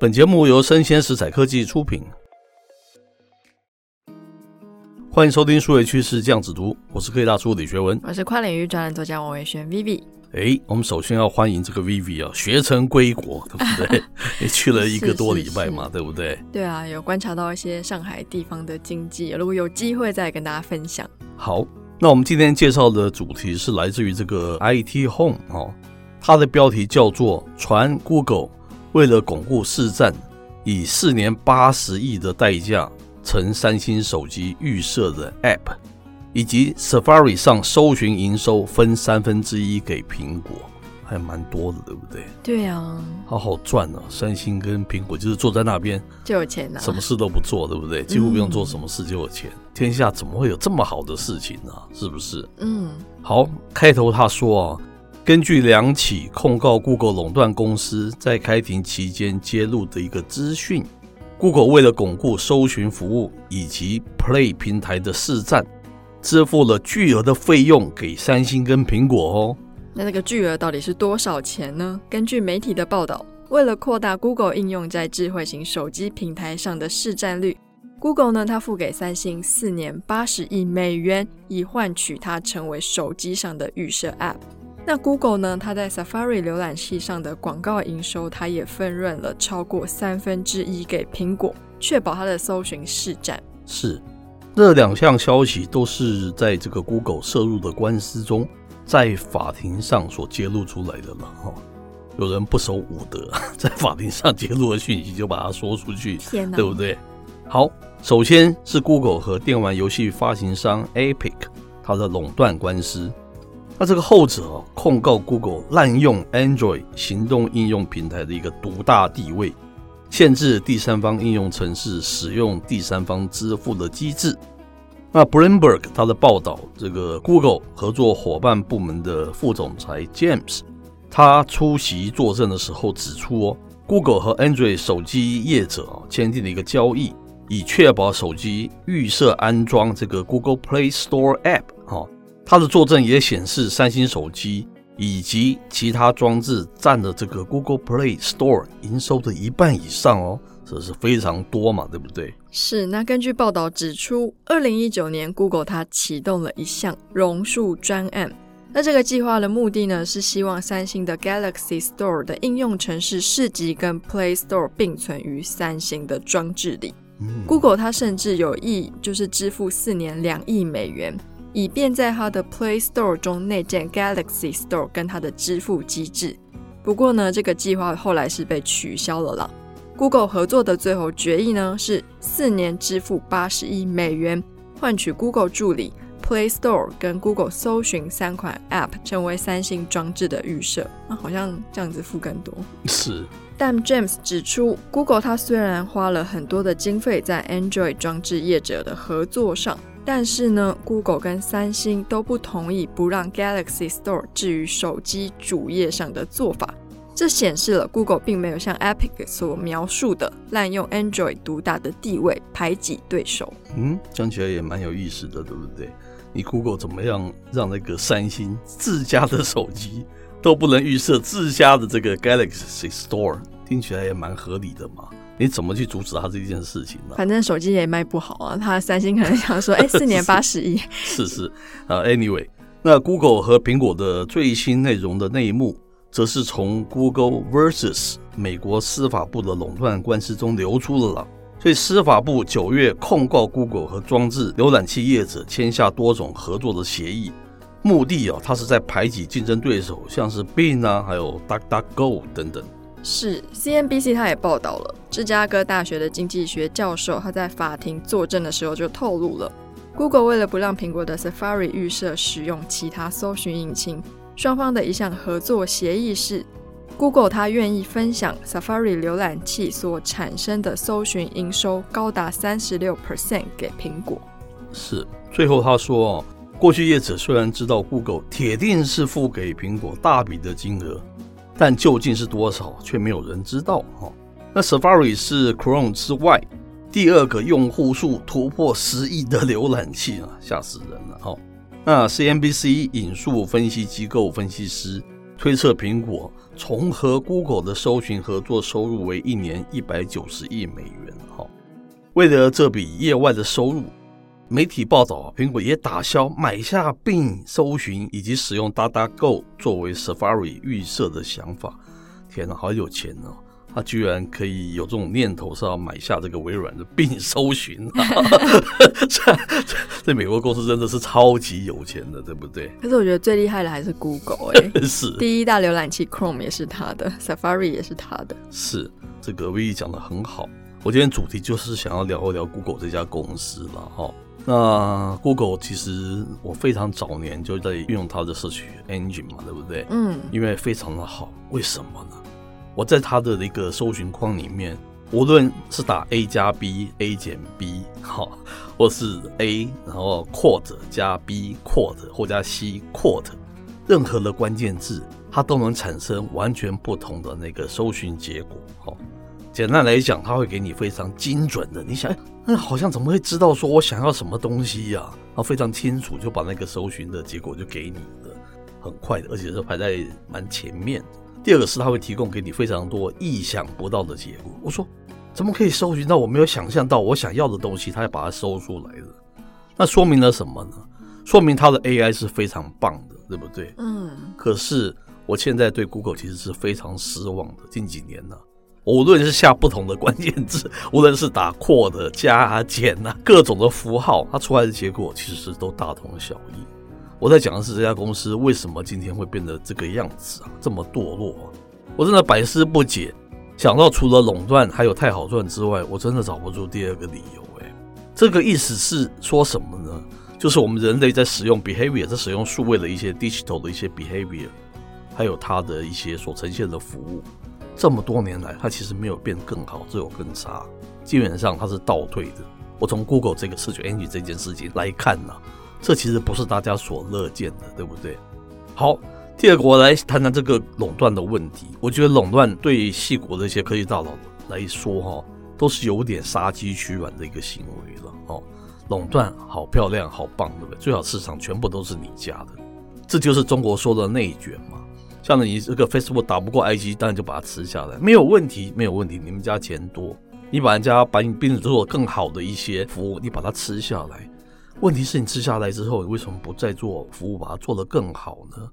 本节目由生鲜食材科技出品，欢迎收听数位趋势酱子读，我是科技大叔李学文，我是跨领域专栏作家王维轩 Vivi。哎，我们首先要欢迎这个 Vivi 啊，学成归国，对不对？也去了一个多礼拜嘛，是是是对不对？对啊，有观察到一些上海地方的经济，如果有机会再跟大家分享。好，那我们今天介绍的主题是来自于这个 IT Home 哦，它的标题叫做“传 Google”。为了巩固市占，以四年八十亿的代价，成三星手机预设的 App，以及 Safari 上搜寻营收分三分之一给苹果，还蛮多的，对不对？对啊，好好赚啊！三星跟苹果就是坐在那边就有钱了，什么事都不做，对不对？几乎不用做什么事就有钱。嗯、天下怎么会有这么好的事情呢？是不是？嗯，好，开头他说啊。根据两起控告 Google 垄断公司在开庭期间揭露的一个资讯，Google 为了巩固搜寻服务以及 Play 平台的市占，支付了巨额的费用给三星跟苹果哦。那那个巨额到底是多少钱呢？根据媒体的报道，为了扩大 Google 应用在智慧型手机平台上的市占率，Google 呢，它付给三星四年八十亿美元，以换取它成为手机上的预设 App。那 Google 呢？它在 Safari 浏览器上的广告营收，它也分润了超过三分之一给苹果，确保它的搜寻市占。是，这两项消息都是在这个 Google 涉入的官司中，在法庭上所揭露出来的了哈。有人不守武德，在法庭上揭露的讯息就把它说出去，天哪，对不对？好，首先是 Google 和电玩游戏发行商 Epic 它的垄断官司。那这个后者，控告 Google 滥用 Android 行动应用平台的一个独大地位，限制第三方应用程式使用第三方支付的机制。那 Bloomberg 他的报道，这个 Google 合作伙伴部门的副总裁 James，他出席作证的时候指出哦，Google 和 Android 手机业者啊签订了一个交易，以确保手机预设安装这个 Google Play Store App 哈。他的作证也显示，三星手机以及其他装置占了这个 Google Play Store 营收的一半以上哦，这是非常多嘛，对不对？是。那根据报道指出，二零一九年 Google 它启动了一项榕树专案。那这个计划的目的呢，是希望三星的 Galaxy Store 的应用程式市集跟 Play Store 并存于三星的装置里。嗯、Google 它甚至有意就是支付四年两亿美元。以便在它的 Play Store 中内建 Galaxy Store 跟它的支付机制。不过呢，这个计划后来是被取消了啦。Google 合作的最后决议呢，是四年支付八十亿美元，换取 Google 助理、Play Store 跟 Google 搜寻三款 App 成为三星装置的预设。那好像这样子付更多。是。但 James 指出，Google 它虽然花了很多的经费在 Android 装置业者的合作上。但是呢，Google 跟三星都不同意不让 Galaxy Store 置于手机主页上的做法，这显示了 Google 并没有像 Epic 所描述的滥用 Android 独大的地位排挤对手。嗯，讲起来也蛮有意思的，对不对？你 Google 怎么样让那个三星自家的手机都不能预设自家的这个 Galaxy Store？听起来也蛮合理的嘛。你怎么去阻止他这件事情呢？反正手机也卖不好啊。他三星可能想说，哎，四年八十亿。是是啊，Anyway，那 Google 和苹果的最新内容的内幕，则是从 Google versus 美国司法部的垄断官司中流出了了。所以司法部九月控告 Google 和装置浏览器业者签下多种合作的协议，目的啊，它是在排挤竞争对手，像是 Bing 啊，还有 DuckDuckGo 等等。是 CNBC，他也报道了芝加哥大学的经济学教授，他在法庭作证的时候就透露了，Google 为了不让苹果的 Safari 预设使用其他搜寻引擎，双方的一项合作协议是 Google 它愿意分享 Safari 浏览器所产生的搜寻营收高达三十六 percent 给苹果。是，最后他说，过去业者虽然知道 Google 铁定是付给苹果大笔的金额，但究竟是多少，却没有人知道。哈，那 Safari 是 Chrome 之外第二个用户数突破十亿的浏览器啊，吓死人了。哈，那 CNBC 引述分析机构分析师推测，苹果从和 Google 的搜寻合作收入为一年一百九十亿美元。哈，为了这笔业外的收入。媒体报道啊，苹果也打消买下 Bing 搜寻以及使用 DuckDuckGo 作为 Safari 预设的想法。天哪，好有钱哦！他居然可以有这种念头，是要买下这个微软的 Bing 搜寻这。这美国公司真的是超级有钱的，对不对？可是我觉得最厉害的还是 Google 哎、欸，是第一大浏览器 Chrome 也是他的，Safari 也是他的。是这个 V 讲的很好。我今天主题就是想要聊一聊 Google 这家公司了哈。那 Google 其实我非常早年就在运用它的 Search Engine 嘛，对不对？嗯，因为非常的好。为什么呢？我在它的一个搜寻框里面，无论是打 A 加 B，A 减 B，好，或是 A 然后 Quote 加 B Quote 或加 C Quote，任何的关键字，它都能产生完全不同的那个搜寻结果。好，简单来讲，它会给你非常精准的。你想。那好像怎么会知道说我想要什么东西呀？然后非常清楚就把那个搜寻的结果就给你了，很快的，而且是排在蛮前面的。第二个是它会提供给你非常多意想不到的结果。我说怎么可以搜寻到我没有想象到我想要的东西？它要把它搜出来的，那说明了什么呢？说明它的 AI 是非常棒的，对不对？嗯。可是我现在对 Google 其实是非常失望的。近几年呢。无论是下不同的关键字，无论是打括的加减啊各种的符号，它出来的结果其实都大同小异。我在讲的是这家公司为什么今天会变得这个样子啊，这么堕落，我真的百思不解。想到除了垄断还有太好赚之外，我真的找不出第二个理由。哎，这个意思是说什么呢？就是我们人类在使用 behavior，在使用数位的一些 digital 的一些 behavior，还有它的一些所呈现的服务。这么多年来，它其实没有变更好，只有更差。基本上它是倒退的。我从 Google 这个 Search Engine 这件事情来看呢、这其实不是大家所乐见的，对不对？好，第二个我来谈谈这个垄断的问题。我觉得垄断对矽谷的一些科技大佬来说，哈，都是有点杀鸡取卵的一个行为了。哦，垄断好漂亮，好棒，对不对？最好市场全部都是你家的，这就是中国说的内卷嘛。像你这个 Facebook 打不过 IG，当然就把它吃下来，没有问题，没有问题。你们家钱多，你把人家把你变成做更好的一些服务，你把它吃下来。问题是你吃下来之后，你为什么不再做服务，把它做得更好呢？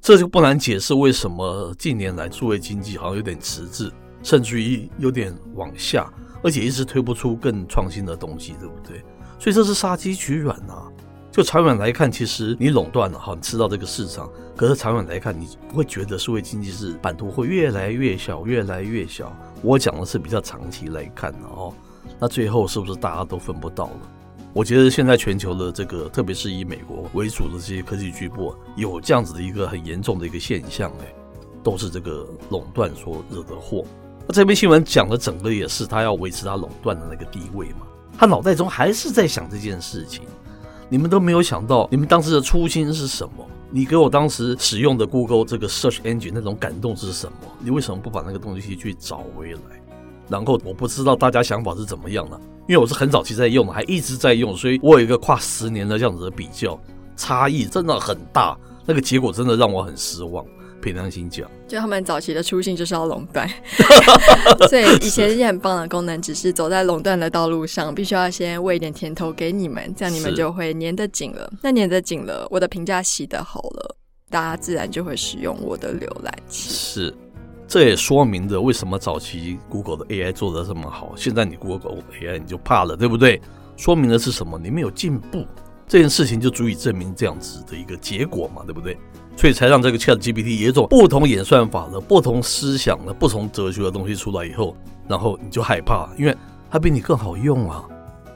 这就不难解释为什么近年来数位经济好像有点迟滞，甚至于有点往下，而且一直推不出更创新的东西，对不对？所以这是杀鸡取卵啊。就长远来看，其实你垄断了哈，你吃到这个市场。可是长远来看，你不会觉得数位经济是版图会越来越小，越来越小。我讲的是比较长期来看的哦。那最后是不是大家都分不到了？我觉得现在全球的这个，特别是以美国为主的这些科技巨擘，有这样子的一个很严重的一个现象，哎，都是这个垄断所惹的祸。那这篇新闻讲的整个也是他要维持他垄断的那个地位嘛，他脑袋中还是在想这件事情。你们都没有想到，你们当时的初心是什么？你给我当时使用的 Google 这个 Search Engine 那种感动是什么？你为什么不把那个东西去找回来？然后我不知道大家想法是怎么样的，因为我是很早期在用的，还一直在用，所以我有一个跨十年的这样子的比较，差异真的很大，那个结果真的让我很失望。凭良心讲，就他们早期的初心就是要垄断，所以以前一些很棒的功能，只是走在垄断的道路上，必须要先喂一点甜头给你们，这样你们就会粘得紧了。那粘得紧了，我的评价洗得好了，大家自然就会使用我的浏览器。是，这也说明了为什么早期 Google 的 AI 做得这么好，现在你 Google AI 你就怕了，对不对？说明的是什么？你没有进步，这件事情就足以证明这样子的一个结果嘛，对不对？所以才让这个 ChatGPT 有一种不同演算法的、不同思想的、不同哲学的东西出来以后，然后你就害怕，因为它比你更好用啊。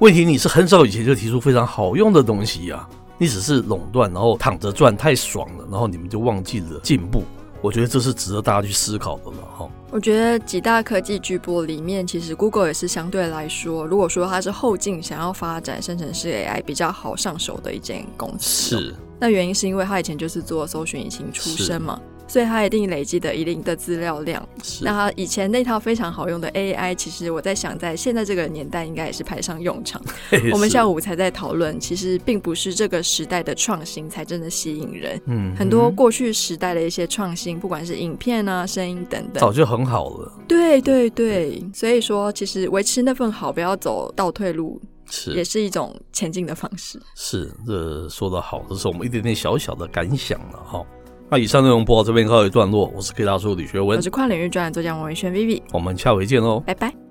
问题你是很早以前就提出非常好用的东西呀，你只是垄断，然后躺着赚太爽了，然后你们就忘记了进步，我觉得这是值得大家去思考的了哈。我觉得几大科技巨擘里面，其实 Google 也是相对来说，如果说它是后进想要发展生成式 AI 比较好上手的一间公司。是。那原因是因为他以前就是做搜寻引擎出身嘛。所以他一定累积的一定的资料量。那他以前那套非常好用的 AI，其实我在想，在现在这个年代，应该也是派上用场。我们下午才在讨论，其实并不是这个时代的创新才真的吸引人。嗯。很多过去时代的一些创新，不管是影片啊、声音等等，早就很好了。对对对。所以说，其实维持那份好，不要走倒退路，是也是一种前进的方式。是，这说的好，这是我们一点点小小的感想了哈。那以上内容播到这边告一段落，我是 K 大叔李学文，我是跨领域专栏作家王维轩 Vivi，我们下回见喽，拜拜。